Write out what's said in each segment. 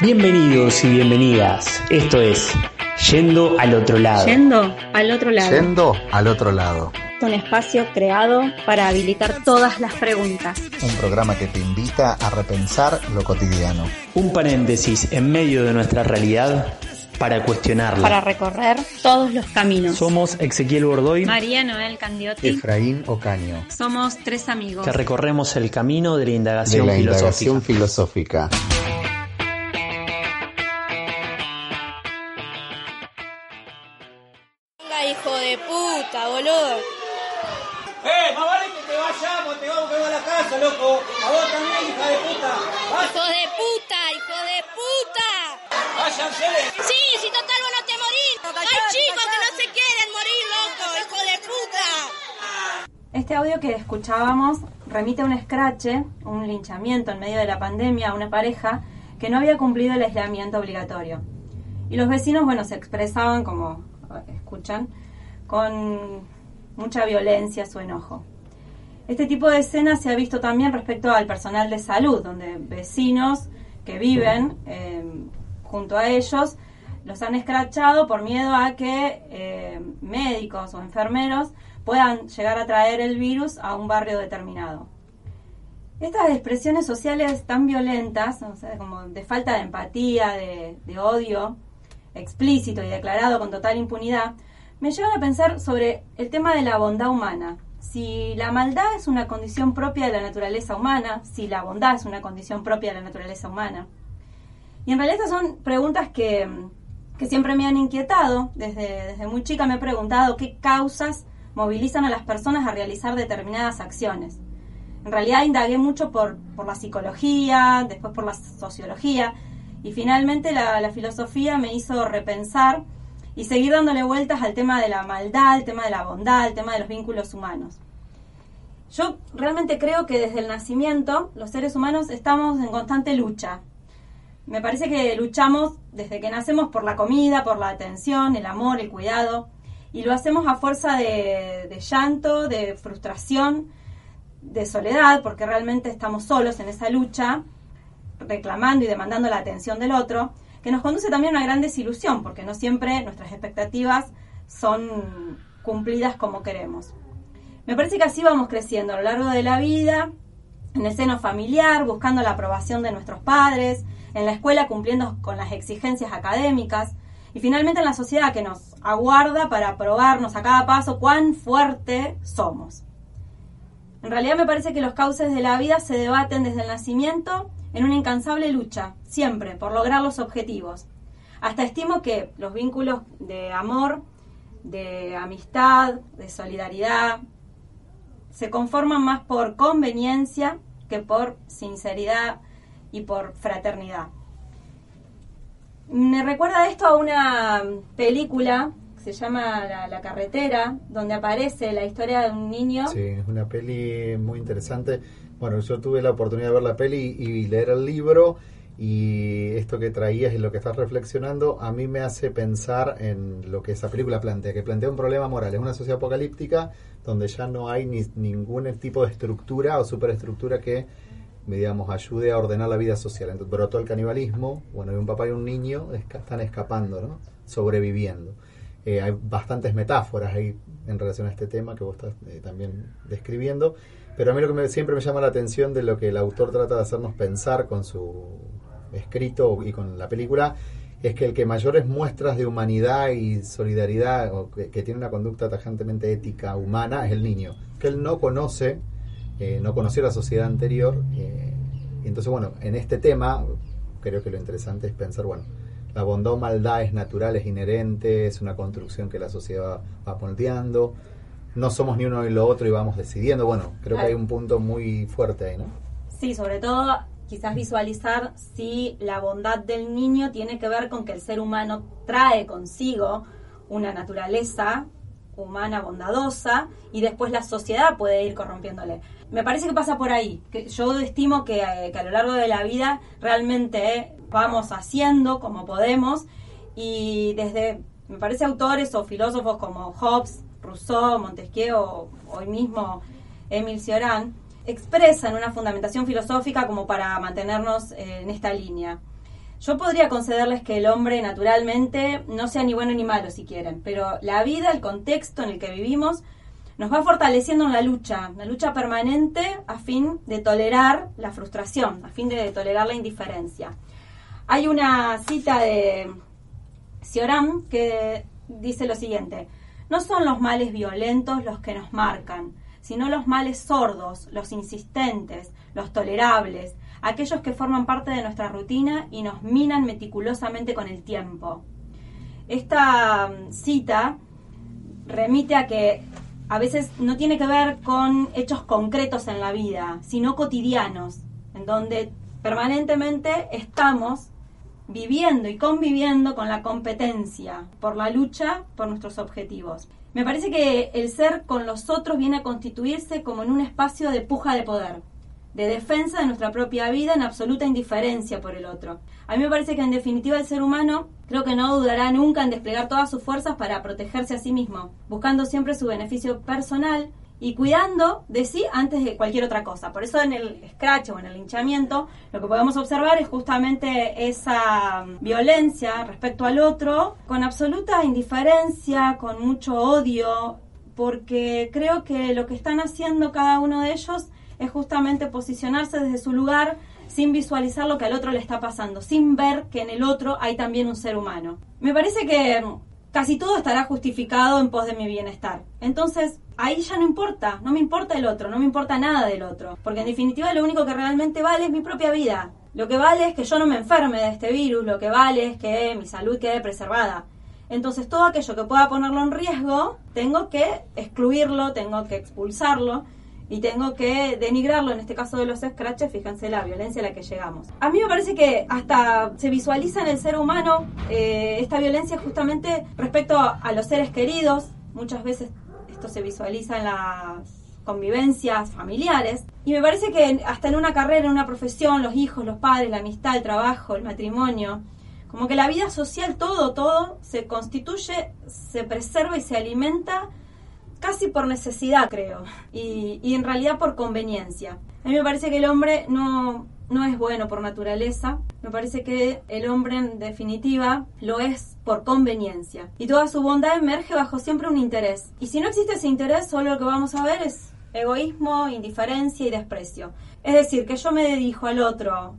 Bienvenidos y bienvenidas. Esto es Yendo al otro lado. Yendo al otro lado. Yendo al otro lado. Un espacio creado para habilitar todas las preguntas. Un programa que te invita a repensar lo cotidiano. Un paréntesis en medio de nuestra realidad para cuestionarla. Para recorrer todos los caminos. Somos Ezequiel Bordoy, María Noel Candiotti. Efraín Ocaño. Somos tres amigos. Que recorremos el camino de la De indagación la filosófica. indagación filosófica. La casa, loco. A vos también, hija de puta. Hijo de puta, hijo de puta. Váyanse. Sí, si total vos no te morís. Hay chicos que no se quieren morir, loco, hijo de puta. Este audio que escuchábamos remite a un escrache, un linchamiento en medio de la pandemia a una pareja que no había cumplido el aislamiento obligatorio. Y los vecinos, bueno, se expresaban, como escuchan, con mucha violencia su enojo. Este tipo de escena se ha visto también respecto al personal de salud, donde vecinos que viven eh, junto a ellos los han escrachado por miedo a que eh, médicos o enfermeros puedan llegar a traer el virus a un barrio determinado. Estas expresiones sociales tan violentas, o sea, como de falta de empatía, de, de odio explícito y declarado con total impunidad, me llevan a pensar sobre el tema de la bondad humana. Si la maldad es una condición propia de la naturaleza humana, si la bondad es una condición propia de la naturaleza humana. Y en realidad son preguntas que, que siempre me han inquietado. Desde, desde muy chica me he preguntado qué causas movilizan a las personas a realizar determinadas acciones. En realidad indagué mucho por, por la psicología, después por la sociología, y finalmente la filosofía me hizo repensar y seguir dándole vueltas al tema de la maldad, al tema de la bondad, al tema de los vínculos humanos. Yo realmente creo que desde el nacimiento los seres humanos estamos en constante lucha. Me parece que luchamos desde que nacemos por la comida, por la atención, el amor, el cuidado, y lo hacemos a fuerza de, de llanto, de frustración, de soledad, porque realmente estamos solos en esa lucha, reclamando y demandando la atención del otro, que nos conduce también a una gran desilusión, porque no siempre nuestras expectativas son cumplidas como queremos. Me parece que así vamos creciendo a lo largo de la vida, en el seno familiar, buscando la aprobación de nuestros padres, en la escuela cumpliendo con las exigencias académicas, y finalmente en la sociedad que nos aguarda para probarnos a cada paso cuán fuerte somos. En realidad me parece que los cauces de la vida se debaten desde el nacimiento en una incansable lucha, siempre, por lograr los objetivos. Hasta estimo que los vínculos de amor, de amistad, de solidaridad, se conforman más por conveniencia que por sinceridad y por fraternidad. Me recuerda esto a una película que se llama La, carretera, donde aparece la historia de un niño. Sí, es una peli muy interesante. Bueno, yo tuve la oportunidad de ver la peli y leer el libro y esto que traías y lo que estás reflexionando a mí me hace pensar en lo que esa película plantea, que plantea un problema moral. Es una sociedad apocalíptica donde ya no hay ni, ningún tipo de estructura o superestructura que, digamos, ayude a ordenar la vida social. Entonces brotó el canibalismo, bueno, hay un papá y un niño están escapando, ¿no? Sobreviviendo. Eh, hay bastantes metáforas ahí en relación a este tema que vos estás eh, también describiendo. Pero a mí lo que me- siempre me llama la atención de lo que el autor trata de hacernos pensar con su escrito y con la película es que el que mayores muestras de humanidad y solidaridad o que, tiene una conducta tajantemente ética humana es el niño, que él no conoce, eh, no conoció la sociedad anterior. eh, y entonces, bueno, en este tema creo que lo interesante es pensar, bueno, la bondad o maldad es natural, es inherente, es una construcción que la sociedad va moldeando. No somos ni uno ni lo otro y vamos decidiendo. Bueno, creo que hay un punto muy fuerte ahí, ¿no? Sí, sobre todo quizás visualizar si la bondad del niño tiene que ver con que el ser humano trae consigo una naturaleza humana bondadosa y después la sociedad puede ir corrompiéndole. Me parece que pasa por ahí. Que yo estimo que, eh, que a lo largo de la vida realmente eh, vamos haciendo como podemos y desde, me parece, autores o filósofos como Hobbes, Rousseau, Montesquieu o hoy mismo Emil Cioran, expresan una fundamentación filosófica como para mantenernos eh, en esta línea. Yo podría concederles que el hombre naturalmente no sea ni bueno ni malo si quieren, pero la vida, el contexto en el que vivimos, nos va fortaleciendo en la lucha, la lucha permanente a fin de tolerar la frustración, a fin de tolerar la indiferencia. Hay una cita de Cioran que dice lo siguiente, no son los males violentos los que nos marcan, sino los males sordos, los insistentes, los tolerables, aquellos que forman parte de nuestra rutina y nos minan meticulosamente con el tiempo. Esta mm, cita remite a que a veces no tiene que ver con hechos concretos en la vida, sino cotidianos, en donde permanentemente estamos viviendo y conviviendo con la competencia por la lucha por nuestros objetivos. Me parece que el ser con los otros viene a constituirse como en un espacio de puja de poder, de defensa de nuestra propia vida en absoluta indiferencia por el otro. A mí me parece que en definitiva el ser humano creo que no dudará nunca en desplegar todas sus fuerzas para protegerse a sí mismo, buscando siempre su beneficio personal y cuidando de sí antes de cualquier otra cosa. Por eso en el scratch o en el linchamiento lo que podemos observar es justamente esa violencia respecto al otro con absoluta indiferencia, con mucho odio, porque creo que lo que están haciendo cada uno de ellos es justamente posicionarse desde su lugar sin visualizar lo que al otro le está pasando, sin ver que en el otro hay también un ser humano. Me parece que casi todo estará justificado en pos de mi bienestar. Entonces, ahí ya no importa, no me importa el otro, no me importa nada del otro, porque en definitiva lo único que realmente vale es mi propia vida. Lo que vale es que yo no me enferme de este virus, lo que vale es que mi salud quede preservada. Entonces todo aquello que pueda ponerlo en riesgo, tengo que excluirlo, tengo que expulsarlo y tengo que denigrarlo, en este caso de los scratches, fíjense la violencia a la que llegamos. A mí me parece que hasta se visualiza en el ser humano eh, esta violencia justamente respecto a los seres queridos, muchas veces esto se visualiza en las convivencias familiares. Y me parece que hasta en una carrera, en una profesión, los hijos, los padres, la amistad, el trabajo, el matrimonio, como que la vida social, todo, todo, se constituye, se preserva y se alimenta casi por necesidad, creo, y, y, en realidad por conveniencia. A mí me parece que el hombre no, no es bueno por naturaleza, me parece que el hombre en definitiva lo es por conveniencia. Y toda su bondad emerge bajo siempre un interés. Y si no existe ese interés, solo lo que vamos a ver es egoísmo, indiferencia y desprecio. Es decir, que yo me dedico al otro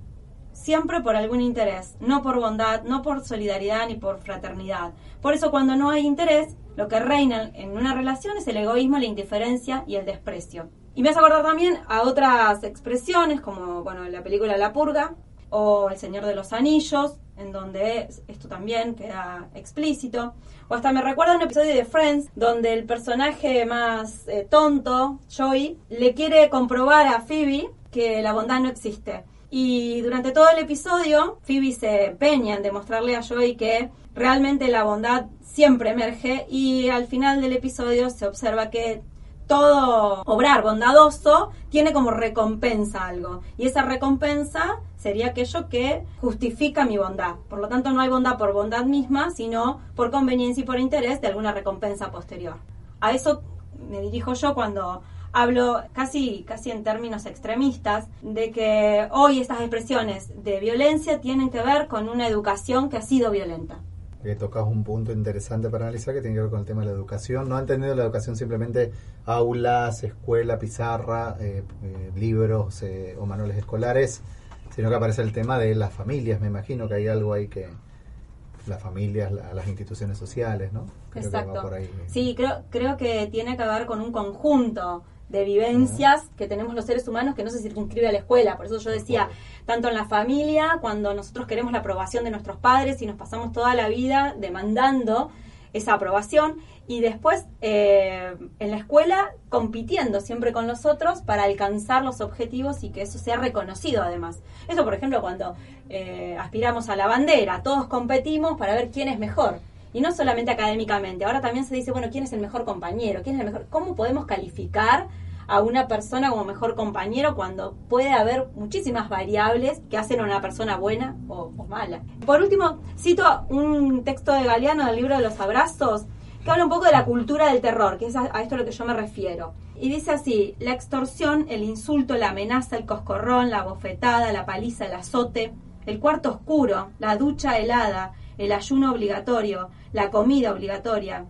siempre por algún interés, no por bondad, no por solidaridad ni por fraternidad. Por eso cuando no hay interés, lo que reina en una relación es el egoísmo, la indiferencia y el desprecio. Y me hace acordar también a otras expresiones como bueno, la película La Purga o El Señor de los Anillos, en donde esto también queda explícito. O hasta me recuerda un episodio de Friends donde el personaje más eh, tonto, Joey, le quiere comprobar a Phoebe que la bondad no existe. Y durante todo el episodio, Phoebe se empeña en demostrarle a Joey que realmente la bondad siempre emerge y al final del episodio se observa que todo obrar bondadoso tiene como recompensa algo. Y esa recompensa sería aquello que justifica mi bondad. Por lo tanto, no hay bondad por bondad misma, sino por conveniencia y por interés de alguna recompensa posterior. A eso me dirijo yo cuando hablo casi, casi en términos extremistas de que hoy estas expresiones de violencia tienen que ver con una educación que ha sido violenta. Que tocas un punto interesante para analizar que tiene que ver con el tema de la educación. No ha entendido la educación simplemente aulas, escuela, pizarra, eh, eh, libros eh, o manuales escolares, sino que aparece el tema de las familias. Me imagino que hay algo ahí que, las familias, las instituciones sociales, ¿no? Exacto. Sí, creo, creo que tiene que ver con un conjunto de vivencias que tenemos los seres humanos que no se circunscribe a la escuela. Por eso yo decía, tanto en la familia, cuando nosotros queremos la aprobación de nuestros padres y nos pasamos toda la vida demandando esa aprobación y después eh, en la escuela compitiendo siempre con los otros para alcanzar los objetivos y que eso sea reconocido además. Eso, por ejemplo, cuando eh, aspiramos a la bandera, todos competimos para ver quién es mejor. Y no solamente académicamente, ahora también se dice, bueno, ¿quién es el mejor compañero? ¿Quién es el mejor? ¿Cómo podemos calificar a una persona como mejor compañero cuando puede haber muchísimas variables que hacen a una persona buena o, mala? Por último, cito un texto de Galeano del libro de los abrazos, que habla un poco de la cultura del terror, que es a, a esto a lo que yo me refiero. Y dice así, la extorsión, el insulto, la amenaza, el coscorrón, la bofetada, la paliza, el azote, el cuarto oscuro, la ducha helada, el ayuno obligatorio, la comida obligatoria,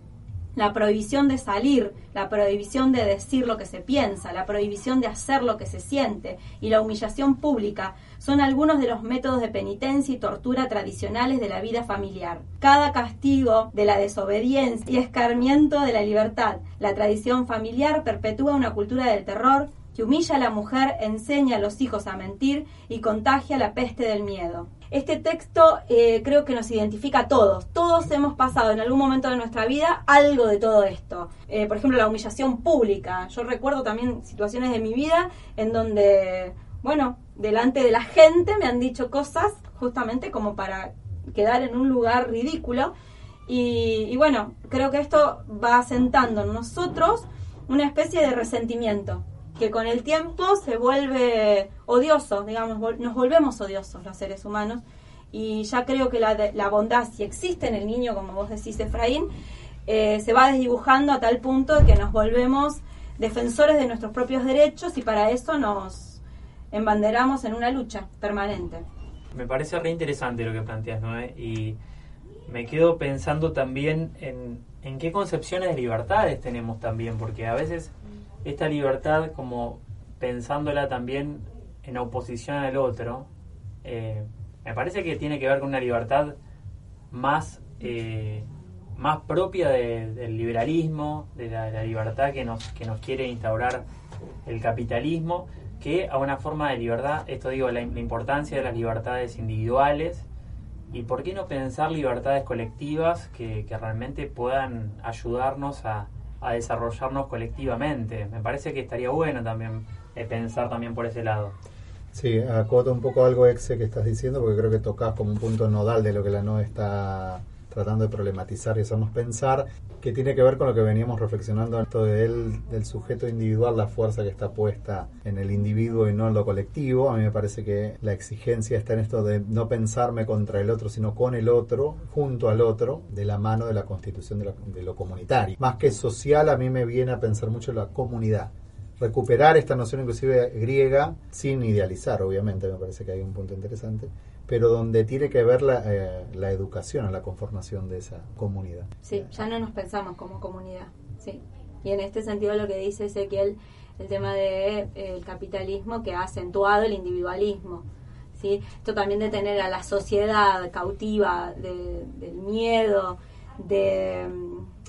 la prohibición de salir, la prohibición de decir lo que se piensa, la prohibición de hacer lo que se siente y la humillación pública son algunos de los métodos de penitencia y tortura tradicionales de la vida familiar. Cada castigo de la desobediencia y escarmiento de la libertad, la tradición familiar perpetúa una cultura del terror que humilla a la mujer, enseña a los hijos a mentir y contagia la peste del miedo. Este texto eh, creo que nos identifica a todos. Todos hemos pasado en algún momento de nuestra vida algo de todo esto. Eh, por ejemplo, la humillación pública. Yo recuerdo también situaciones de mi vida en donde, bueno, delante de la gente me han dicho cosas justamente como para quedar en un lugar ridículo. Y, y bueno, creo que esto va asentando en nosotros una especie de resentimiento que con el tiempo se vuelve odioso, digamos, nos volvemos odiosos los seres humanos. Y ya creo que la, la bondad, si existe en el niño, como vos decís, Efraín, eh, se va desdibujando a tal punto que nos volvemos defensores de nuestros propios derechos y para eso nos embanderamos en una lucha permanente. Me parece re interesante lo que planteas, Noé, y me quedo pensando también en, en qué concepciones de libertades tenemos también, porque a veces esta libertad como pensándola también en oposición al otro, eh, me parece que tiene que ver con una libertad más, eh, más propia del liberalismo, de la, libertad que nos, que nos quiere instaurar el capitalismo, que a una forma de libertad, esto digo, la, la importancia de las libertades individuales, y por qué no pensar libertades colectivas que, que realmente puedan ayudarnos a, a desarrollarnos colectivamente. Me parece que estaría bueno también eh, pensar también por ese lado. Sí, acoto un poco algo, Exe, que estás diciendo, porque creo que tocas como un punto nodal de lo que la NOE está tratando de problematizar y hacernos pensar, que tiene que ver con lo que veníamos reflexionando esto de él, del sujeto individual, la fuerza que está puesta en el individuo y no en lo colectivo. A mí me parece que la exigencia está en esto de no pensarme contra el otro, sino con el otro, junto al otro, de la mano de la constitución de, de lo comunitario. Más que social, a mí me viene a pensar mucho en la comunidad recuperar esta noción inclusive griega, sin idealizar, obviamente, me parece que hay un punto interesante, pero donde tiene que ver la, eh, la educación, la conformación de esa comunidad. Sí, ya no nos pensamos como comunidad, sí. Y en este sentido lo que dice Ezequiel, el tema del de, eh, capitalismo que ha acentuado el individualismo. ¿sí? Esto también de tener a la sociedad cautiva de, del miedo, de,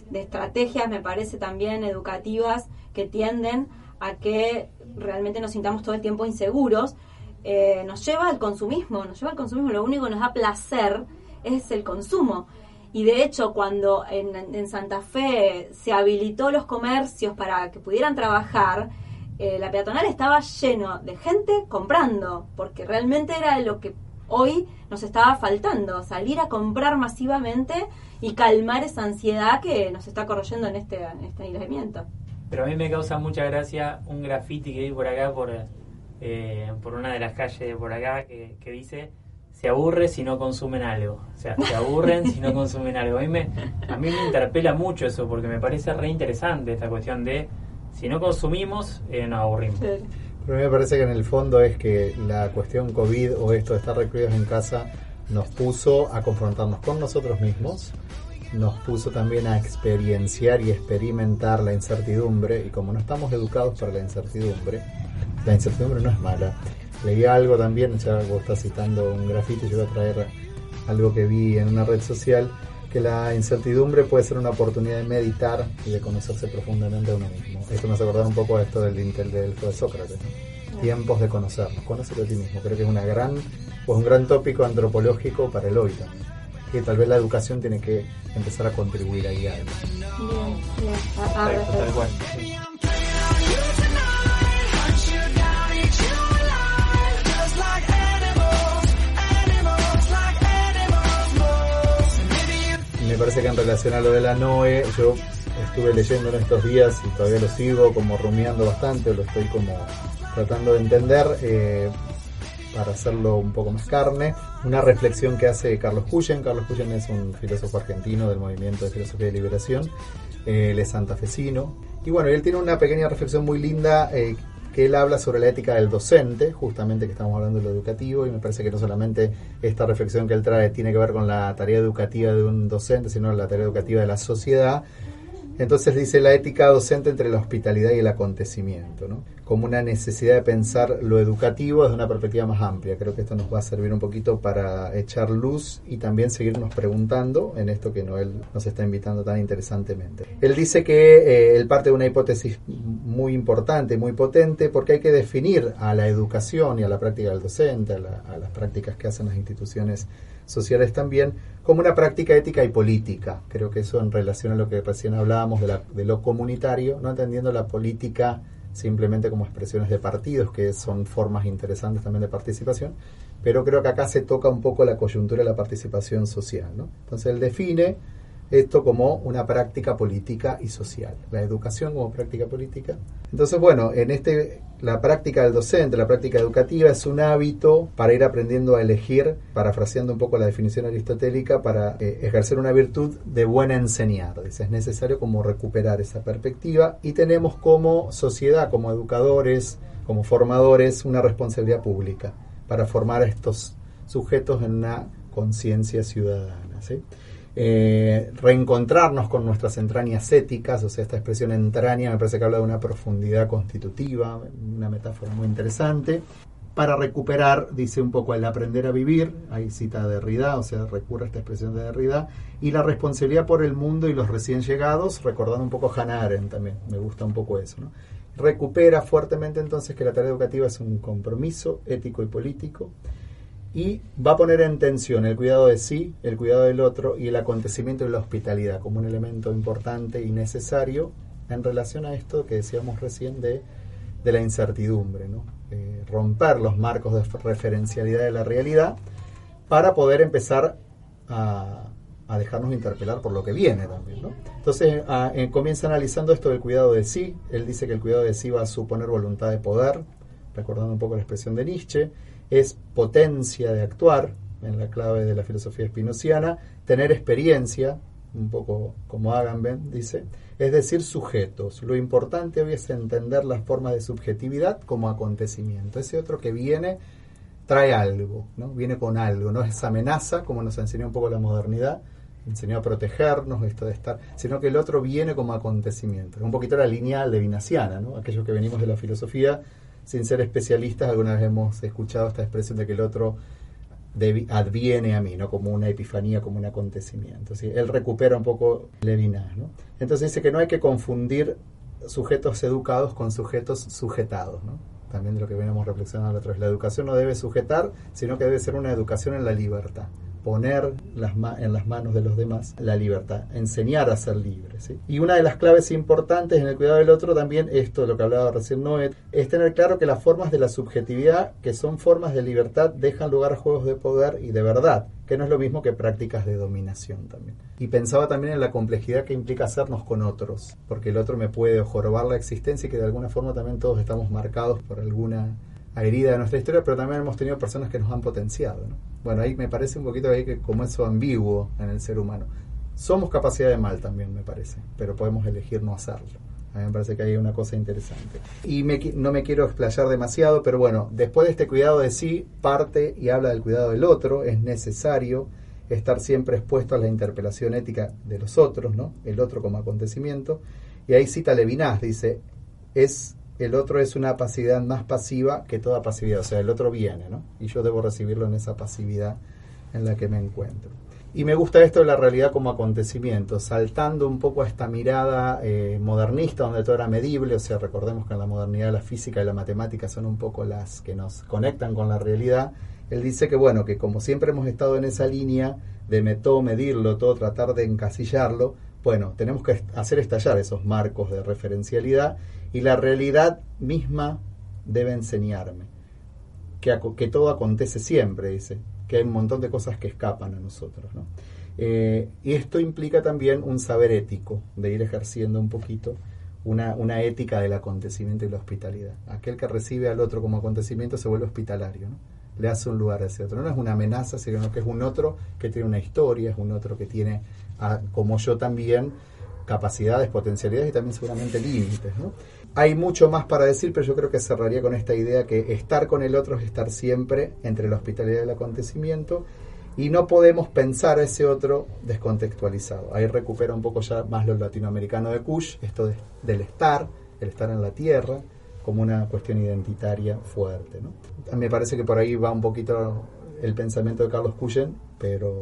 de estrategias, me parece también educativas, que tienden a que realmente nos sintamos todo el tiempo inseguros, eh, nos lleva al consumismo, nos lleva al consumismo, lo único que nos da placer es el consumo. Y de hecho, cuando en, Santa Fe se habilitó los comercios para que pudieran trabajar, eh, la peatonal estaba lleno de gente comprando, porque realmente era lo que hoy nos estaba faltando, salir a comprar masivamente y calmar esa ansiedad que nos está corroyendo en este, en este aislamiento. Pero a mí me causa mucha gracia un graffiti que vi por acá por eh, por una de las calles de por acá que, que, dice se aburre si no consumen algo. O sea, se aburren si no consumen algo. A mí, me, a mí me interpela mucho eso porque me parece re interesante esta cuestión de si no consumimos, eh, nos aburrimos. Pero a mí me parece que en el fondo es que la cuestión COVID o esto de estar recluidos en casa nos puso a confrontarnos con nosotros mismos, nos puso también a experienciar y experimentar la incertidumbre y como no estamos educados para la incertidumbre, la incertidumbre no es mala. Leí algo también, ya vos estás citando un grafito, yo voy a traer algo que vi en una red social, que la incertidumbre puede ser una oportunidad de meditar y de conocerse profundamente a uno mismo. Esto me hace acordar un poco a esto del Intel del de Sócrates. Tiempos de conocernos, conocer a ti mismo. Creo que es una gran, pues un gran tópico antropológico para el hoy también. Que tal vez la educación tiene que empezar a contribuir ahí a algo. Bien, bien. Me parece que en relación a lo de la NOE, yo estuve leyendo en estos días y todavía lo sigo como rumiando bastante, lo estoy como tratando de entender eh, para hacerlo un poco más carne. Una reflexión que hace Carlos Cuyen. Carlos Cuyen es un filósofo argentino del movimiento de filosofía de liberación. Eh, él es santafesino. Y bueno, él tiene una pequeña reflexión muy linda eh, que él habla sobre la ética del docente, justamente que estamos hablando de lo educativo, y me parece que no solamente esta reflexión que él trae tiene que ver con la tarea educativa de un docente, sino la tarea educativa de la sociedad, entonces dice la ética docente entre la hospitalidad y el acontecimiento, ¿no? como una necesidad de pensar lo educativo desde una perspectiva más amplia. Creo que esto nos va a servir un poquito para echar luz y también seguirnos preguntando en esto que Noel nos está invitando tan interesantemente. Él dice que eh, él parte de una hipótesis muy importante, muy potente, porque hay que definir a la educación y a la práctica del docente, a, a las prácticas que hacen las instituciones sociales también, como una práctica ética y política. Creo que eso en relación a lo que recién hablábamos de, la, de lo comunitario, no entendiendo la política simplemente como expresiones de partidos, que son formas interesantes también de participación, pero creo que acá se toca un poco la coyuntura de la participación social. ¿no? Entonces él define esto como una práctica política y social, la educación como práctica política. Entonces, bueno, en este la práctica del docente, la práctica educativa es un hábito para ir aprendiendo a elegir, parafraseando un poco la definición aristotélica, para eh, ejercer una virtud de buen enseñar. Dice, es necesario como recuperar esa perspectiva y tenemos como sociedad, como educadores, como formadores, una responsabilidad pública para formar a estos sujetos en una conciencia ciudadana. Eh, reencontrarnos con nuestras entrañas éticas, o sea, esta expresión entraña me parece que habla de una profundidad constitutiva, una metáfora muy interesante. Para recuperar, dice un poco el aprender a vivir, ahí cita Derrida, o sea, recurre a esta expresión de Derrida, y la responsabilidad por el mundo y los recién llegados, recordando un poco Hannah Arendt también, me gusta un poco eso. Recupera fuertemente entonces que la tarea educativa es un compromiso ético y político, y va a poner en tensión el cuidado de sí, el cuidado del otro y el acontecimiento de la hospitalidad como un elemento importante y necesario en relación a esto que decíamos recién de, de la incertidumbre, ¿no? Eh, romper los marcos de referencialidad de la realidad para poder empezar a, a dejarnos interpelar por lo que viene también. Entonces eh, comienza analizando esto del cuidado de sí, él dice que el cuidado de sí va a suponer voluntad de poder, recordando un poco la expresión de Nietzsche, es potencia de actuar, en la clave de la filosofía espinociana, tener experiencia, un poco como Agamben dice, es decir, sujetos. Lo importante hoy es entender las formas de subjetividad como acontecimiento. Ese otro que viene trae algo, ¿no? viene con algo, no es amenaza, como nos enseñó un poco la modernidad, enseñó a protegernos, esto de estar, sino que el otro viene como acontecimiento. Un poquito la línea levinasiana, ¿no? aquellos que venimos de la filosofía sin ser especialistas, alguna vez hemos escuchado esta expresión de que el otro adviene a mí, ¿no? como una epifanía, como un acontecimiento. ¿sí? Él recupera un poco Levinas. ¿no? Entonces dice que no hay que confundir sujetos educados con sujetos sujetados. ¿no? También de lo que venimos reflexionando la otra vez. La educación no debe sujetar, sino que debe ser una educación en la libertad poner las en las manos de los demás la libertad, enseñar a ser libre. Y una de las claves importantes en el cuidado del otro también, esto lo que hablaba recién Noé, es tener claro que las formas de la subjetividad, que son formas de libertad, dejan lugar a juegos de poder y de verdad, que no es lo mismo que prácticas de dominación también. Y pensaba también en la complejidad que implica hacernos con otros, porque el otro me puede jorobar la existencia y que de alguna forma también todos estamos marcados por alguna herida de nuestra historia, pero también hemos tenido personas que nos han potenciado. Bueno, ahí me parece un poquito ahí que como eso ambiguo en el ser humano. Somos capacidad de mal también, me parece, pero podemos elegir no hacerlo. A mí me parece que hay una cosa interesante. Y no me quiero explayar demasiado, pero bueno, después de este cuidado de sí, parte y habla del cuidado del otro. Es necesario estar siempre expuesto a la interpelación ética de los otros, ¿no? El otro como acontecimiento. Y ahí cita Levinas, dice, es el otro es una pasividad más pasiva que toda pasividad, o sea, el otro viene, ¿no? Y yo debo recibirlo en esa pasividad en la que me encuentro. Y me gusta esto de la realidad como acontecimiento, saltando un poco a esta mirada eh, modernista donde todo era medible, o sea, recordemos que en la modernidad la física y la matemática son un poco las que nos conectan con la realidad. Él dice que, bueno, que como siempre hemos estado en esa línea de todo medirlo, todo tratar de encasillarlo, bueno, tenemos que hacer estallar esos marcos de referencialidad y la realidad misma debe enseñarme que, que todo acontece siempre, dice, que hay un montón de cosas que escapan a nosotros. ¿no? Eh, y esto implica también un saber ético, de ir ejerciendo un poquito una, una, ética del acontecimiento y la hospitalidad. Aquel que recibe al otro como acontecimiento se vuelve hospitalario, ¿no? le hace un lugar a ese otro. No es una amenaza, sino que es un otro que tiene una historia, es un otro que tiene como yo también, capacidades, potencialidades y también seguramente límites. ¿no? Hay mucho más para decir, pero yo creo que cerraría con esta idea que estar con el otro es estar siempre entre la hospitalidad y el acontecimiento y no podemos pensar a ese otro descontextualizado. Ahí recupera un poco ya más lo latinoamericano de Kush, esto de- del estar, el estar en la tierra, como una cuestión identitaria fuerte. Me parece que por ahí va un poquito el pensamiento de Carlos Cuyen, pero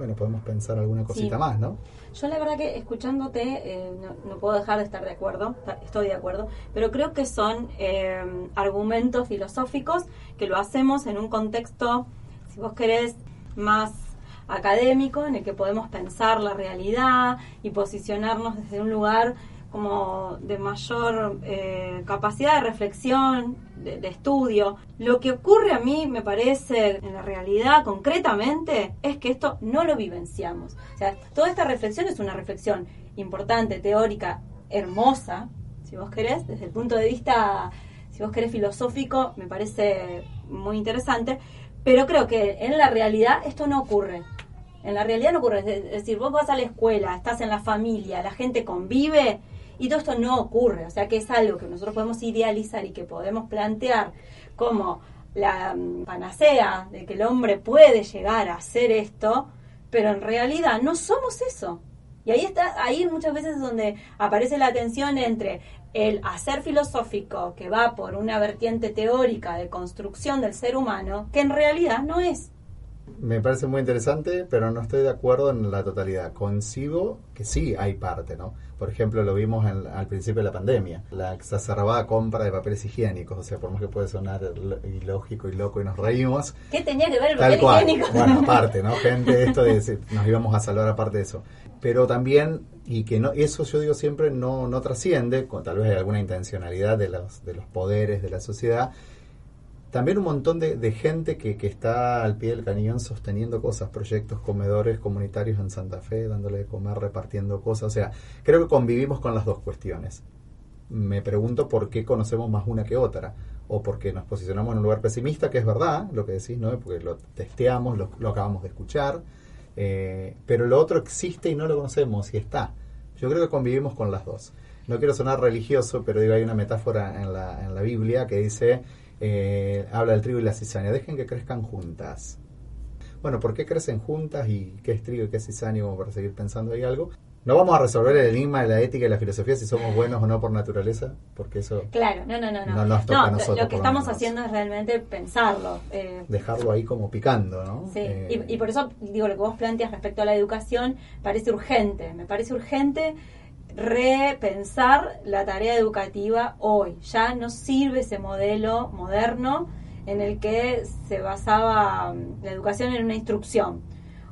bueno, podemos pensar alguna cosita Sí. más, ¿no? Yo la verdad que escuchándote eh, no, no puedo dejar de estar de acuerdo, estoy de acuerdo, pero creo que son eh, argumentos filosóficos que lo hacemos en un contexto, si vos querés, más académico, en el que podemos pensar la realidad y posicionarnos desde un lugar como de mayor eh, capacidad de reflexión, de, estudio. Lo que ocurre a mí, me parece, en la realidad concretamente, es que esto no lo vivenciamos. O sea, toda esta reflexión es una reflexión importante, teórica, hermosa, si vos querés, desde el punto de vista, si vos querés, filosófico, me parece muy interesante, pero creo que en la realidad esto no ocurre. En la realidad no ocurre. Es decir, vos vas a la escuela, estás en la familia, la gente convive y todo esto no ocurre. O sea que es algo que nosotros podemos idealizar y que podemos plantear como la mm, panacea de que el hombre puede llegar a hacer esto, pero en realidad no somos eso. Y ahí está, ahí muchas veces es donde aparece la tensión entre el hacer filosófico que va por una vertiente teórica de construcción del ser humano, que en realidad no es. Me parece muy interesante, pero no estoy de acuerdo en la totalidad. Concibo que sí hay parte, ¿no? Por ejemplo, lo vimos en- al principio de la pandemia, la exacerbada compra de papeles higiénicos, o sea, por más que puede sonar ilógico y loco y nos reímos, ¿Qué tenía que ver el papel cual. higiénico? Bueno, aparte, ¿no? Gente, esto de decir, nos íbamos a salvar aparte de eso. Pero también, y que no, eso yo digo siempre no, no trasciende, con tal vez hay alguna intencionalidad de los, de los poderes de la sociedad, también un montón de, de gente que, que está al pie del cañón sosteniendo cosas, proyectos, comedores comunitarios en Santa Fe, dándole de comer, repartiendo cosas. O sea, creo que convivimos con las dos cuestiones. Me pregunto por qué conocemos más una que otra. O porque nos posicionamos en un lugar pesimista, que es verdad, lo que decís, ¿no? Porque lo testeamos, lo, acabamos de escuchar. eh, pero lo otro existe y no lo conocemos y está. Yo creo que convivimos con las dos. No quiero sonar religioso, pero digo, hay una metáfora en la, en la Biblia que dice, eh, habla del trigo y la cizaña, dejen que crezcan juntas. Bueno, ¿por qué crecen juntas y qué es trigo y qué es cizaña? Como para seguir pensando ahí algo. No vamos a resolver el enigma de la ética y la filosofía si somos buenos o no por naturaleza, porque eso Claro, no, no, no. No, No nos toca a nosotros, lo que estamos menos. haciendo es realmente pensarlo. eh, dejarlo ahí como picando, ¿no? Sí, Eh, y, y por eso digo lo que vos planteas respecto a la educación parece urgente. Me parece urgente repensar la tarea educativa hoy. Ya no sirve ese modelo moderno en el que se basaba mm, la educación en una instrucción.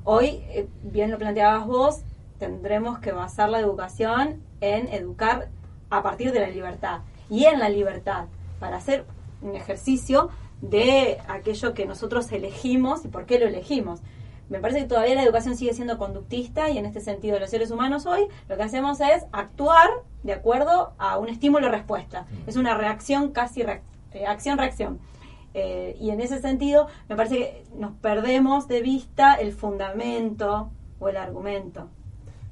Hoy, eh, bien lo planteabas vos, tendremos que basar la educación en educar a partir de la libertad y en la libertad para hacer un ejercicio de aquello que nosotros elegimos y por qué lo elegimos. Me parece que todavía la educación sigue siendo conductista y en este sentido los seres humanos hoy lo que hacemos es actuar de acuerdo a un estímulo-respuesta. Es una reacción casi re- eh, acción-reacción. Eh, y en ese sentido me parece que nos perdemos de vista el fundamento o el argumento.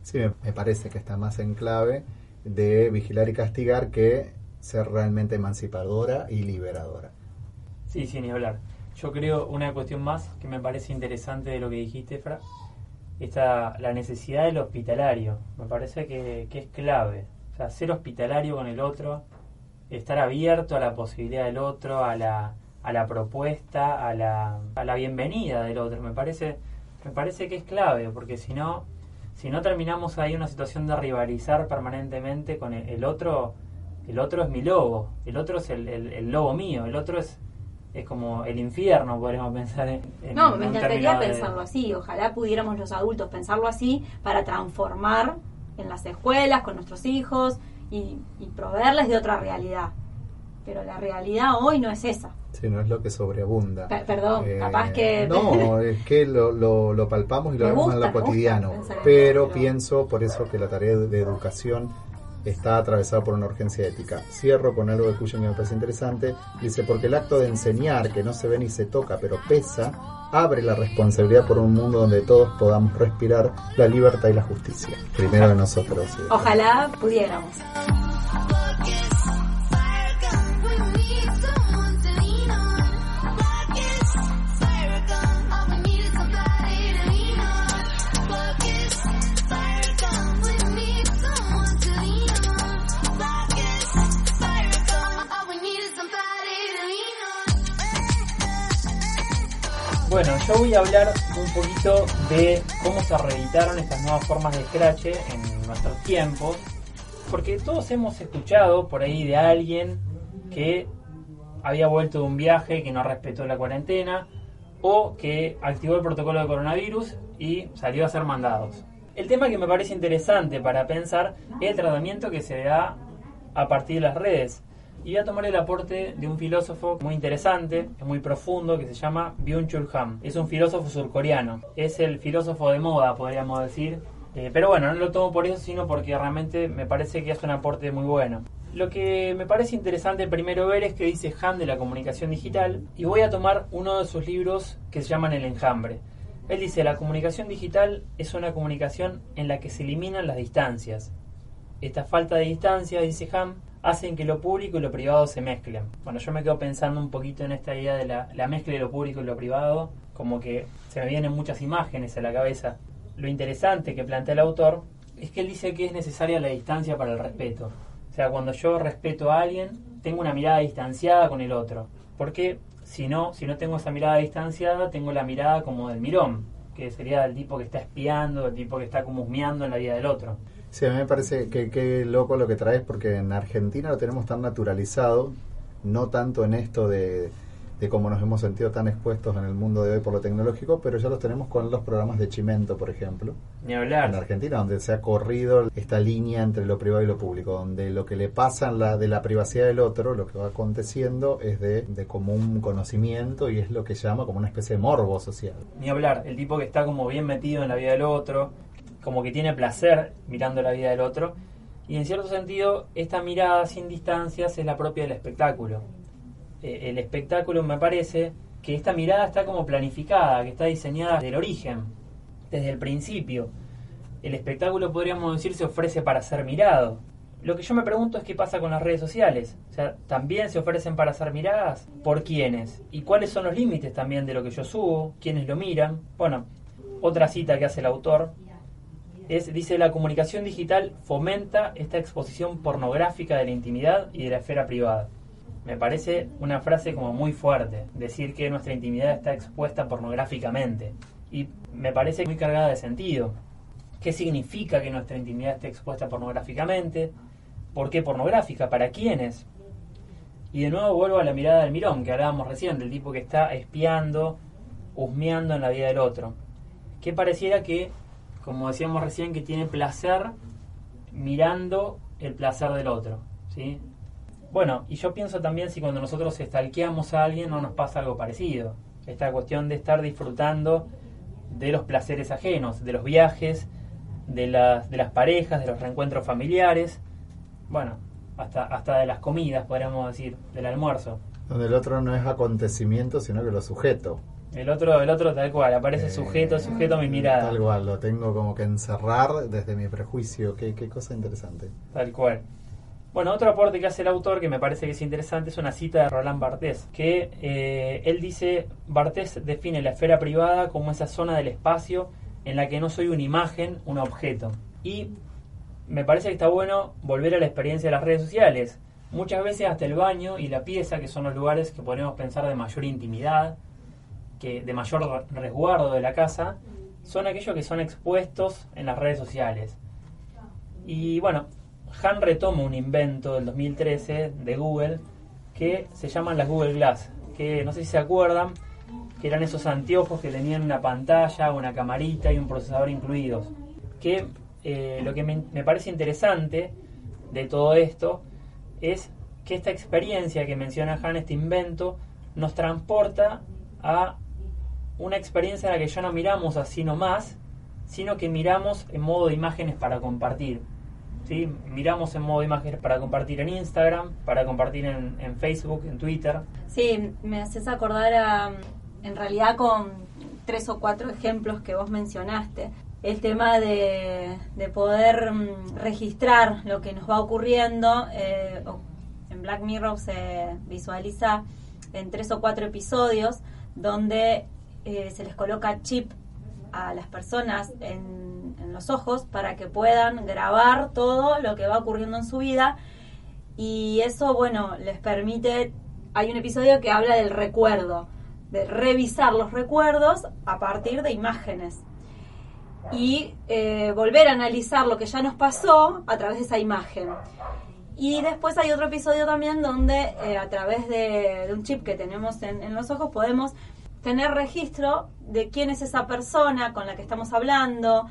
Sí, me, me parece que está más en clave de vigilar y castigar que ser realmente emancipadora y liberadora. Sí, sin ni hablar. Yo creo una cuestión más que me parece interesante de lo que dijiste, Fra, está la necesidad del hospitalario. Me parece que, que es clave. O sea, ser hospitalario con el otro, estar abierto a la posibilidad del otro, a la, a la propuesta, a la, a la bienvenida del otro. Me parece, me parece que es clave, porque si no, si no terminamos ahí una situación de rivalizar permanentemente con el, el otro, el otro es mi lobo, el otro es el, el, el lobo mío, el otro es, es como el infierno, podríamos pensar en, en No, me encantaría de- pensarlo así. Ojalá pudiéramos los adultos pensarlo así para transformar en las escuelas con nuestros hijos y, y proveerles de otra realidad. Pero la realidad hoy no es esa. Sí, no es lo que sobreabunda. Eh, Per- perdón, capaz que- No, es que lo, lo, lo palpamos y lo vemos en lo cotidiano. Pero pienso, por eso, que la tarea de, de educación está atravesado por una urgencia ética. Cierro con algo de Cushing que me parece interesante. Dice, porque el acto de enseñar, que no se ve ni se toca, pero pesa, abre la responsabilidad por un mundo donde todos podamos respirar la libertad y la justicia. Primero de nosotros. Ojalá pudiéramos. Bueno, yo voy a hablar un poquito de cómo se reeditaron estas nuevas formas de Scratch en nuestros tiempos, porque todos hemos escuchado por ahí de alguien que había vuelto de un viaje, que no respetó la cuarentena, o que activó el protocolo de coronavirus y salió a ser mandados. El tema que me parece interesante para pensar es el tratamiento que se da a partir de las redes. Y voy a tomar el aporte de un filósofo muy interesante, muy profundo, que se llama Byung-Chul Han. Es un filósofo surcoreano. Es el filósofo de moda, podríamos decir. Eh, pero bueno, no lo tomo por eso, sino porque realmente me parece que hace un aporte muy bueno. Lo que me parece interesante primero ver es que dice Han de la comunicación digital y voy a tomar uno de sus libros que se llaman El enjambre. Él dice, la comunicación digital es una comunicación en la que se eliminan las distancias. Esta falta de distancia, dice Han, hacen que lo público y lo privado se mezclen. Bueno, yo me quedo pensando un poquito en esta idea de la, la mezcla de lo público y lo privado, como que se me vienen muchas imágenes a la cabeza. Lo interesante que plantea el autor es que él dice que es necesaria la distancia para el respeto. O sea, cuando yo respeto a alguien, tengo una mirada distanciada con el otro. Porque si no, si no tengo esa mirada distanciada, tengo la mirada como del mirón, que sería el tipo que está espiando, el tipo que está como husmeando en la vida del otro. Sí, a mí me parece que, que loco lo que traes porque en Argentina lo tenemos tan naturalizado, no tanto en esto de, de cómo nos hemos sentido tan expuestos en el mundo de hoy por lo tecnológico, pero ya los tenemos con los programas de Chimento, por ejemplo. Ni hablar. En Argentina, donde se ha corrido esta línea entre lo privado y lo público, donde lo que le pasa en la, de la privacidad del otro, lo que va aconteciendo es de, de común conocimiento y es lo que llama como una especie de morbo social. Ni hablar, el tipo que está como bien metido en la vida del otro, como que tiene placer mirando la vida del otro. Y en cierto sentido, esta mirada sin distancias es la propia del espectáculo. Eh, el espectáculo me parece que esta mirada está como planificada, que está diseñada desde el origen, desde el principio. El espectáculo, podríamos decir, se ofrece para ser mirado. Lo que yo me pregunto es qué pasa con las redes sociales. O sea, ¿también se ofrecen para ser miradas? ¿Por quiénes? ¿Y cuáles son los límites también de lo que yo subo? ¿Quiénes lo miran? Bueno, otra cita que hace el autor es, dice, la comunicación digital fomenta esta exposición pornográfica de la intimidad y de la esfera privada. Me parece una frase como muy fuerte, decir que nuestra intimidad está expuesta pornográficamente. Y me parece muy cargada de sentido. ¿Qué significa que nuestra intimidad esté expuesta pornográficamente? ¿Por qué pornográfica? ¿Para quiénes? Y de nuevo vuelvo a la mirada del mirón que hablábamos recién, del tipo que está espiando, husmeando en la vida del otro. Que pareciera que, como decíamos recién, que tiene placer mirando el placer del otro. ¿sí? Bueno, y yo pienso también si cuando nosotros estalqueamos a alguien no nos pasa algo parecido. Esta cuestión de estar disfrutando de los placeres ajenos, de los viajes, de las, de las parejas, de los reencuentros familiares, bueno, hasta, hasta de las comidas, podríamos decir, del almuerzo. Donde el otro no es acontecimiento, sino que lo sujeto. El otro, el otro tal cual, aparece Eh, sujeto, sujeto a mi mirada. Tal cual, lo tengo como que encerrar desde mi prejuicio. Qué, qué cosa interesante. Tal cual. Bueno, otro aporte que hace el autor que me parece que es interesante es una cita de Roland Barthes, que eh, él dice, Barthes define la esfera privada como esa zona del espacio en la que no soy una imagen, un objeto. Y me parece que está bueno volver a la experiencia de las redes sociales. Muchas veces hasta el baño y la pieza, que son los lugares que podemos pensar de mayor intimidad, que de mayor resguardo de la casa, son aquellos que son expuestos en las redes sociales. Y bueno, Han retoma un invento del 2013 de Google que se llaman las Google Glass, que no sé si se acuerdan, que eran esos anteojos que tenían una pantalla, una camarita y un procesador incluidos. Que eh, lo que me, me parece interesante de todo esto es que esta experiencia que menciona Han, este invento, nos transporta a una experiencia en la que ya no miramos así nomás, sino que miramos en modo de imágenes para compartir. ¿sí? Miramos en modo imágenes para compartir en Instagram, para compartir en, Facebook, en Twitter. Sí, me haces acordar a, en realidad con tres o cuatro ejemplos que vos mencionaste. El tema de, de poder mm, registrar lo que nos va ocurriendo. eh, en Black Mirror se visualiza en tres o cuatro episodios donde eh, se les coloca chip a las personas en, en los ojos para que puedan grabar todo lo que va ocurriendo en su vida. Y eso, bueno, les permite, hay un episodio que habla del recuerdo, de revisar los recuerdos a partir de imágenes. Y eh, volver a analizar lo que ya nos pasó a través de esa imagen. Y después hay otro episodio también donde eh, a través de, de un chip que tenemos en, en los ojos podemos tener registro de quién es esa persona con la que estamos hablando,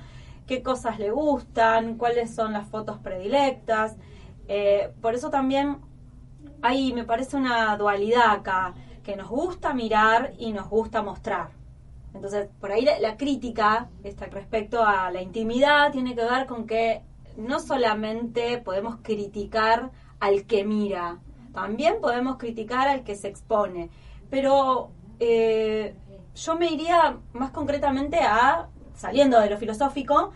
qué cosas le gustan, cuáles son las fotos predilectas. Eh, por eso también hay, me parece, una dualidad acá, que nos gusta mirar y nos gusta mostrar. Entonces, por ahí la, crítica esta, respecto a la intimidad tiene que ver con que no solamente podemos criticar al que mira, también podemos criticar al que se expone. Pero eh, yo me iría más concretamente a, saliendo de lo filosófico,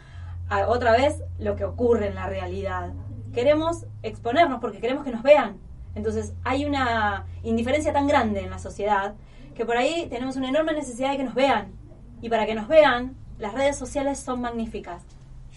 a otra vez lo que ocurre en la realidad. Queremos exponernos porque queremos que nos vean. Entonces hay una indiferencia tan grande en la sociedad que por ahí tenemos una enorme necesidad de que nos vean. Y para que nos vean, las redes sociales son magníficas.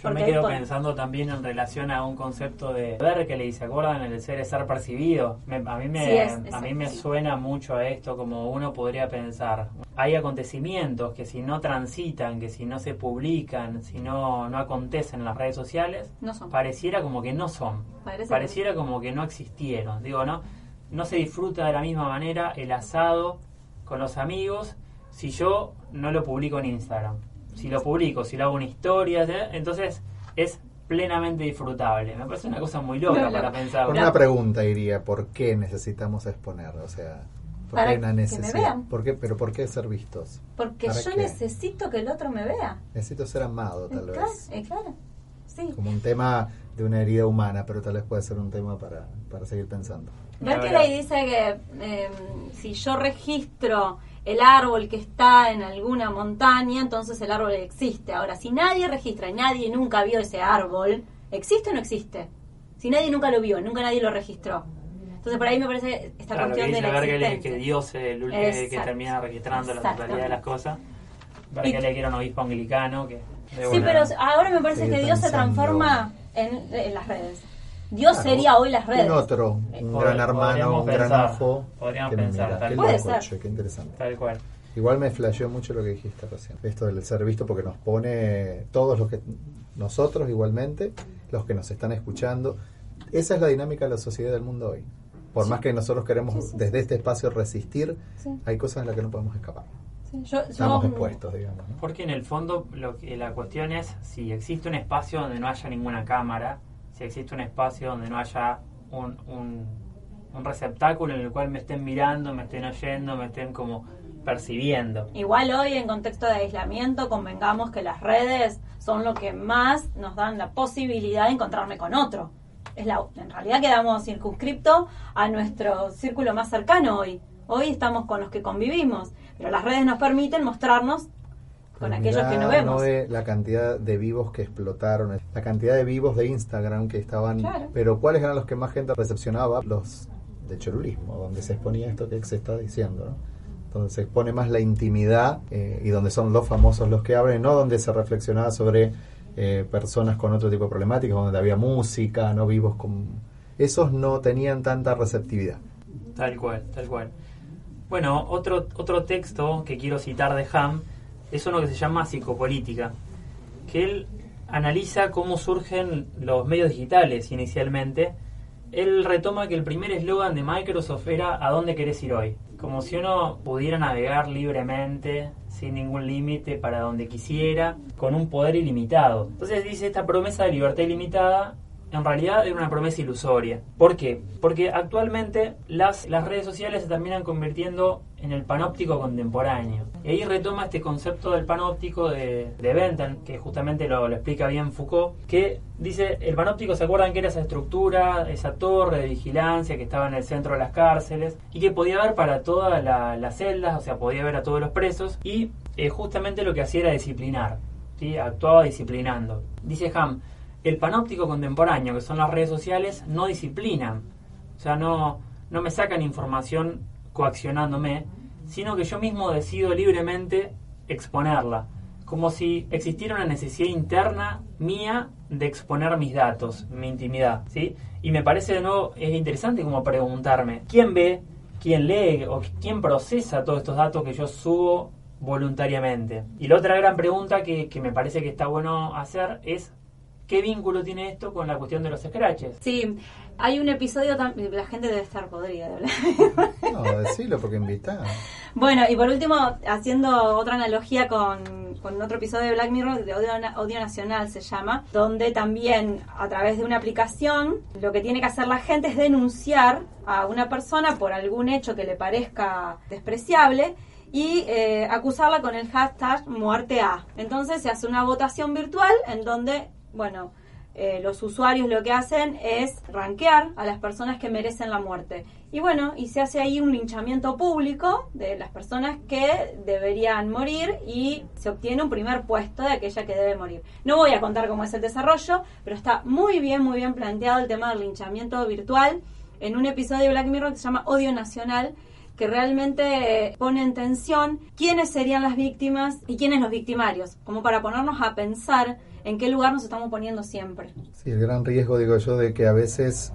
Yo me Porque quedo pensando también en relación a un concepto de ver que le dice, ¿acuerdan? El ser es ser percibido. Me- a mí, me, Sí, es- a mí me suena mucho a esto como uno podría pensar. Hay acontecimientos que si no transitan, que si no se publican, si no, no acontecen en las redes sociales, No son. pareciera como que no son. Parece que pareciera como que no existieron. Digo, ¿no? No se disfruta de la misma manera el asado con los amigos si yo no lo publico en Instagram. Si lo publico, si lo hago una historia, ¿sí? entonces es plenamente disfrutable. Me parece una cosa muy loca No, no. para pensar. Con una pregunta iría, ¿por qué necesitamos exponer? O sea, ¿por Para qué una que me necesidad? vean. ¿Por qué, ¿Pero por qué ser vistos? Porque ¿Para yo qué? necesito que el otro me vea. Necesito ser amado, tal claro, vez. eh, claro. Sí. Como un tema de una herida humana, pero tal vez puede ser un tema para, para seguir pensando. Berkeley dice que eh, si yo registro el árbol que está en alguna montaña, entonces el árbol existe. Ahora, si nadie registra y nadie nunca vio ese árbol, ¿existe o no existe? Si nadie nunca lo vio, nunca nadie lo registró. Entonces, por ahí me parece esta Claro, lo que cuestión de dice la existencia. que Dios es el último que- termina registrando la totalidad de las cosas. Y- Berkeley que era un obispo anglicano que... Sí, una- pero ahora me parece que Dios se transforma en, en las redes. Dios Claro, sería hoy las redes. Un otro, un gran hermano, un gran pensar, ojo. podríamos pensar, mira. tal Qué Puede loco, ser. che, qué interesante. Tal cual. Igual me flasheó mucho lo que dijiste recién. Esto del ser visto porque nos pone todos los que nosotros igualmente, los que nos están escuchando. Esa es la dinámica de la sociedad del mundo hoy. Por más que nosotros queremos desde este espacio resistir, Sí. hay cosas en las que no podemos escapar. Sí, yo- yo- Estamos expuestos, digamos. ¿no? Porque en el fondo lo que, la cuestión es si existe un espacio donde no haya ninguna cámara, si existe un espacio donde no haya un, un, receptáculo en el cual me estén mirando, me estén oyendo, me estén como percibiendo. Igual hoy en contexto de aislamiento convengamos que las redes son lo que más nos dan la posibilidad de encontrarme con otro. Es la, en realidad quedamos circunscriptos a nuestro círculo más cercano hoy. Hoy estamos con los que convivimos, pero las redes nos permiten mostrarnos con Pero aquellos que no vemos. Noé, la cantidad de vivos que explotaron, la cantidad de vivos de Instagram que estaban. Claro. Pero ¿cuáles eran los que más gente recepcionaba? Los de chorulismo, donde se exponía esto que se está diciendo, ¿no? Donde se expone más la intimidad eh, y donde son los famosos los que abren, no donde se reflexionaba sobre eh, personas con otro tipo de problemáticas, donde había música, no vivos con. Esos no tenían tanta receptividad. Tal cual, tal cual. Bueno, otro, otro texto que quiero citar de Ham es uno que se llama Psicopolítica, que él analiza cómo surgen los medios digitales inicialmente. Él retoma que el primer eslogan de Microsoft era ¿A dónde querés ir hoy? Como si uno pudiera navegar libremente, sin ningún límite, para donde quisiera, con un poder ilimitado. Entonces dice, esta promesa de libertad ilimitada en realidad era una promesa ilusoria. ¿Por qué? Porque actualmente las, las redes sociales se terminan convirtiendo en el panóptico contemporáneo. Y ahí retoma este concepto del panóptico de, de Bentham, que justamente lo, lo explica bien Foucault, que dice, el panóptico, ¿se acuerdan que era esa estructura, esa torre de vigilancia que estaba en el centro de las cárceles y que podía ver para todas la- las celdas, o sea, podía ver a todos los presos y eh, justamente lo que hacía era disciplinar, ¿sí? actuaba disciplinando. Dice Ham, el panóptico contemporáneo, que son las redes sociales, no disciplinan, o sea, no, no me sacan información coaccionándome, sino que yo mismo decido libremente exponerla, como si existiera una necesidad interna mía de exponer mis datos, mi intimidad, ¿sí? Y me parece de nuevo es interesante como preguntarme, ¿quién ve, quién lee o quién procesa todos estos datos que yo subo voluntariamente? Y la otra gran pregunta que, que me parece que está bueno hacer es ¿qué vínculo tiene esto con la cuestión de los scratches? Sí, hay un episodio, la gente debe estar podrida de hablar. No, decilo porque invitá. Bueno, y por último, haciendo otra analogía con, con otro episodio de Black Mirror, de Odio Nacional se llama, donde también a través de una aplicación lo que tiene que hacer la gente es denunciar a una persona por algún hecho que le parezca despreciable y eh, acusarla con el hashtag muerte a. Entonces se hace una votación virtual en donde, bueno, eh, los usuarios lo que hacen es rankear a las personas que merecen la muerte. Y bueno, y se hace ahí un linchamiento público de las personas que deberían morir y se obtiene un primer puesto de aquella que debe morir. No voy a contar cómo es el desarrollo, pero está muy bien, muy bien planteado el tema del linchamiento virtual en un episodio de Black Mirror que se llama Odio Nacional, que realmente eh, pone en tensión quiénes serían las víctimas y quiénes los victimarios, como para ponernos a pensar en qué lugar nos estamos poniendo siempre. Sí, el gran riesgo, digo yo, de que a veces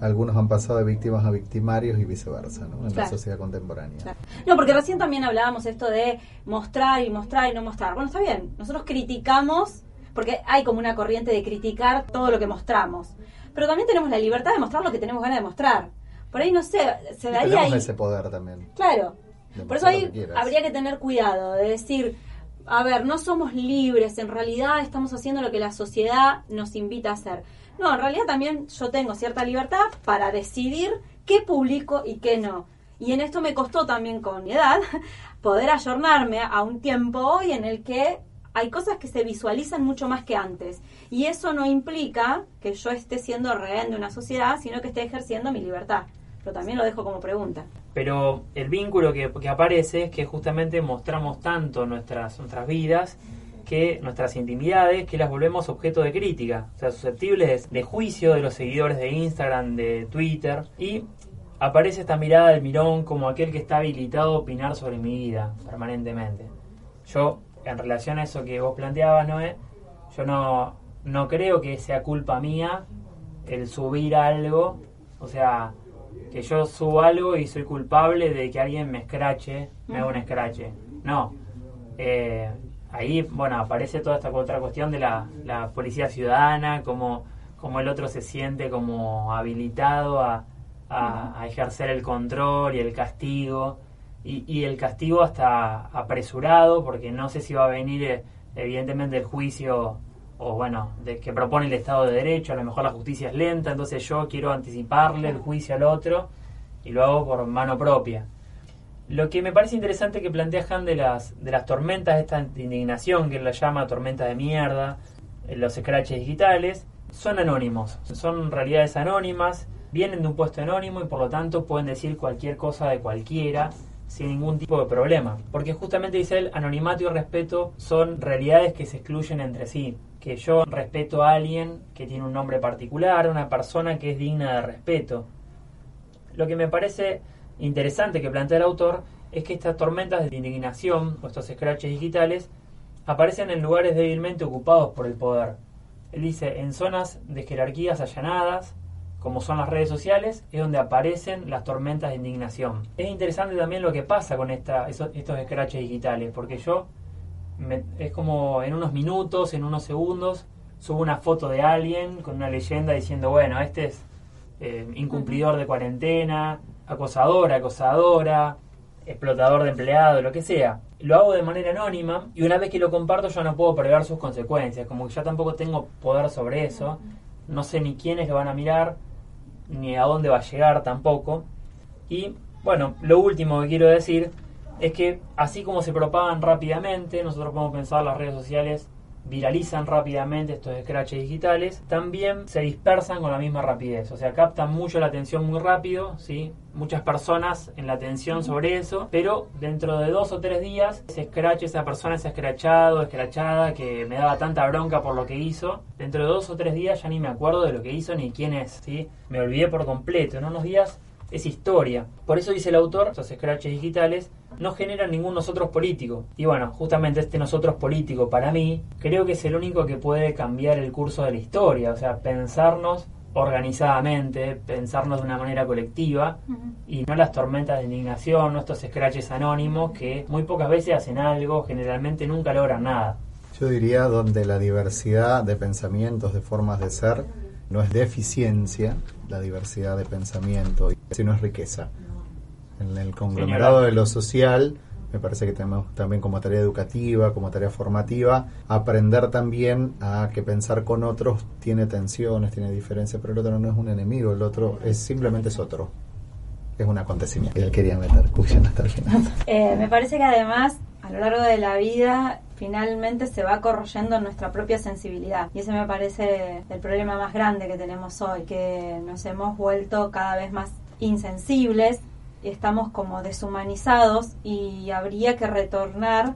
algunos han pasado de víctimas a victimarios y viceversa, ¿no? En la sociedad contemporánea. Claro. No, porque recién también hablábamos esto de mostrar y mostrar y no mostrar. Bueno, está bien, nosotros criticamos, porque hay como una corriente de criticar todo lo que mostramos, pero también tenemos la libertad de mostrar lo que tenemos ganas de mostrar. Por ahí, no sé, se Y daría tenemos ahí... ese poder también. Claro. De Por eso ahí habría que tener cuidado de decir, a ver, no somos libres, en realidad estamos haciendo lo que la sociedad nos invita a hacer. No, en realidad también yo tengo cierta libertad para decidir qué publico y qué no. Y en esto me costó también con mi edad poder ayornarme a un tiempo hoy en el que hay cosas que se visualizan mucho más que antes. Y eso no implica que yo esté siendo rehén de una sociedad, sino que esté ejerciendo mi libertad. Pero también lo dejo como pregunta. Pero el vínculo que, aparece es que justamente mostramos tanto nuestras, nuestras vidas, que nuestras intimidades, que las volvemos objeto de crítica, o sea, susceptibles de juicio de los seguidores de Instagram, de Twitter, y aparece esta mirada del mirón como aquel que está habilitado a opinar sobre mi vida permanentemente. Yo, en relación a eso que vos planteabas, Noé, yo no, no creo que sea culpa mía el subir algo, o sea, que yo subo algo y soy culpable de que alguien me escrache, me haga un escrache. No. Eh, ahí, bueno, aparece toda esta otra cuestión de la, la policía ciudadana, como, como el otro se siente como habilitado a, a- a ejercer el control y el castigo. Y, y el castigo hasta apresurado, porque no sé si va a venir, eh, evidentemente, el juicio o bueno, de que propone el Estado de Derecho, a lo mejor la justicia es lenta, entonces yo quiero anticiparle el juicio al otro y lo hago por mano propia. Lo que me parece interesante que plantea Han de las, de las tormentas, esta indignación que él la llama tormenta de mierda, eh, los scratches digitales, son anónimos, son realidades anónimas, vienen de un puesto anónimo y por lo tanto pueden decir cualquier cosa de cualquiera sin ningún tipo de problema. Porque justamente dice él, anonimato y respeto son realidades que se excluyen entre sí. Que yo respeto a alguien que tiene un nombre particular, una persona que es digna de respeto. Lo que me parece interesante que plantea el autor es que estas tormentas de indignación o estos scratches digitales aparecen en lugares débilmente ocupados por el poder. Él dice, en zonas de jerarquías allanadas, como son las redes sociales, es donde aparecen las tormentas de indignación. Es interesante también lo que pasa con esta, estos scratches digitales, porque yo me- es como en unos minutos, en unos segundos, subo una foto de alguien con una leyenda diciendo, bueno, este es eh, incumplidor de cuarentena, acosador, acosadora, explotador de empleado, lo que sea. Lo hago de manera anónima y una vez que lo comparto ya no puedo prever sus consecuencias, como que ya tampoco tengo poder sobre eso. no sé ni quiénes lo van a mirar, ni a dónde va a llegar tampoco. Y bueno, lo último que quiero decir es que así como se propagan rápidamente, nosotros podemos pensar las redes sociales viralizan rápidamente estos scratches digitales, también se dispersan con la misma rapidez, o sea, captan mucho la atención muy rápido, ¿sí? muchas personas en la atención sobre eso, pero dentro de dos o tres días ese scratch, esa persona, ese escrachado, escrachada que me daba tanta bronca por lo que hizo, dentro de dos o tres días ya ni me acuerdo de lo que hizo ni quién es, ¿sí? me olvidé por completo, en unos días es historia. Por eso dice el autor, esos scratches digitales no generan ningún nosotros político. Y bueno, justamente este nosotros político para mí creo que es el único que puede cambiar el curso de la historia, o sea, pensarnos organizadamente, pensarnos de una manera colectiva y no las tormentas de indignación, no estos scratches anónimos que muy pocas veces hacen algo, generalmente nunca logran nada. Yo diría donde la diversidad de pensamientos, de formas de ser, no es deficiencia, la diversidad de pensamiento, sino es riqueza. En el conglomerado de lo social, me parece que tenemos también como tarea educativa, como tarea formativa, aprender también a que pensar con otros tiene tensiones, tiene diferencias, pero el otro no es un enemigo, el otro es simplemente es otro. Es un acontecimiento. Él quería meter cuestión hasta el final. Eh, me parece que además, a lo largo de la vida, finalmente se va corroyendo nuestra propia sensibilidad. Y ese me parece el problema más grande que tenemos hoy, que nos hemos vuelto cada vez más insensibles, estamos como deshumanizados y habría que retornar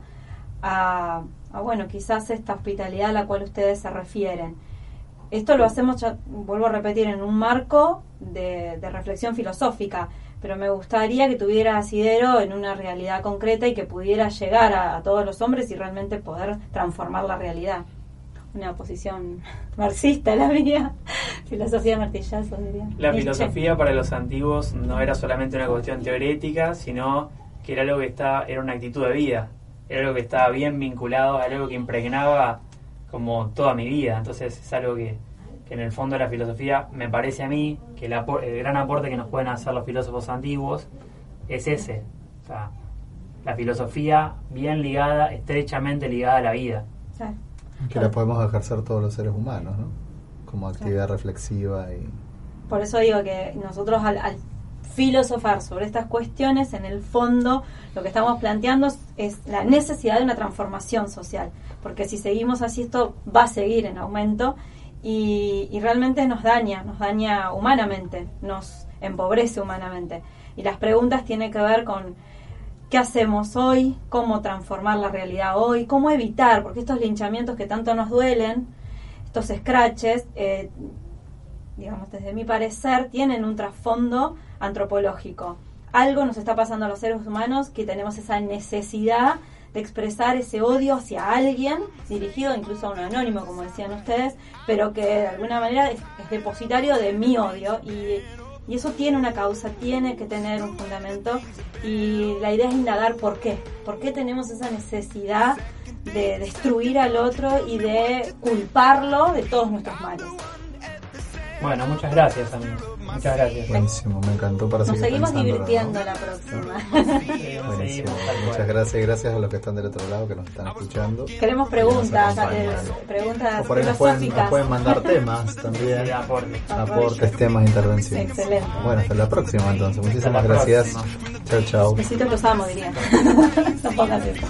a, a, bueno, quizás esta hospitalidad a la cual ustedes se refieren. Esto lo hacemos, ya, vuelvo a repetir, en un marco de, reflexión filosófica, pero me gustaría que tuviera asidero en una realidad concreta y que pudiera llegar a todos los hombres y realmente poder transformar la realidad una posición marxista la mía, filosofía martillazo diría. La Nietzsche. filosofía para los antiguos no era solamente una cuestión teorética, sino que era algo que estaba, era una actitud de vida, era algo que estaba bien vinculado, era algo que impregnaba como toda mi vida, entonces es algo que, que en el fondo de la filosofía me parece a mí que el, apor- el gran aporte que nos pueden hacer los filósofos antiguos es ese, o sea, la filosofía bien ligada, estrechamente ligada a la vida. Que la podemos ejercer todos los seres humanos, ¿no? Como actividad reflexiva y... Por eso digo que nosotros al, al filosofar sobre estas cuestiones, en el fondo lo que estamos planteando es- es la necesidad de una transformación social, porque si seguimos así esto va a seguir en aumento y, y realmente nos daña, nos daña humanamente, nos empobrece humanamente. Y las preguntas tienen que ver con qué hacemos hoy, cómo transformar la realidad hoy, cómo evitar, porque estos linchamientos que tanto nos duelen, estos scratches, eh, digamos, desde mi parecer, tienen un trasfondo antropológico. Algo nos está pasando a los seres humanos que tenemos esa necesidad de expresar ese odio hacia alguien, dirigido incluso a un anónimo, como decían ustedes, pero que de alguna manera es, es depositario de mi odio y, y eso tiene una causa, tiene que tener un fundamento y la idea es indagar por qué, por qué tenemos esa necesidad de destruir al otro y de culparlo de todos nuestros males. Bueno, muchas gracias amigos, muchas gracias. Buenísimo, me encantó para Nos seguir seguimos divirtiendo ¿no? la próxima. Sí, Buenísimo. Muchas gracias y gracias a los que están del otro lado que nos están escuchando. Queremos preguntas, preguntas O por ahí nos pueden, nos pueden mandar temas también. Sí, aporte. Aportes, temas, intervenciones. Excelente. Bueno, hasta la próxima entonces. Muchísimas gracias. Chao, chao. Besito que los amo, diría. no pongas eso.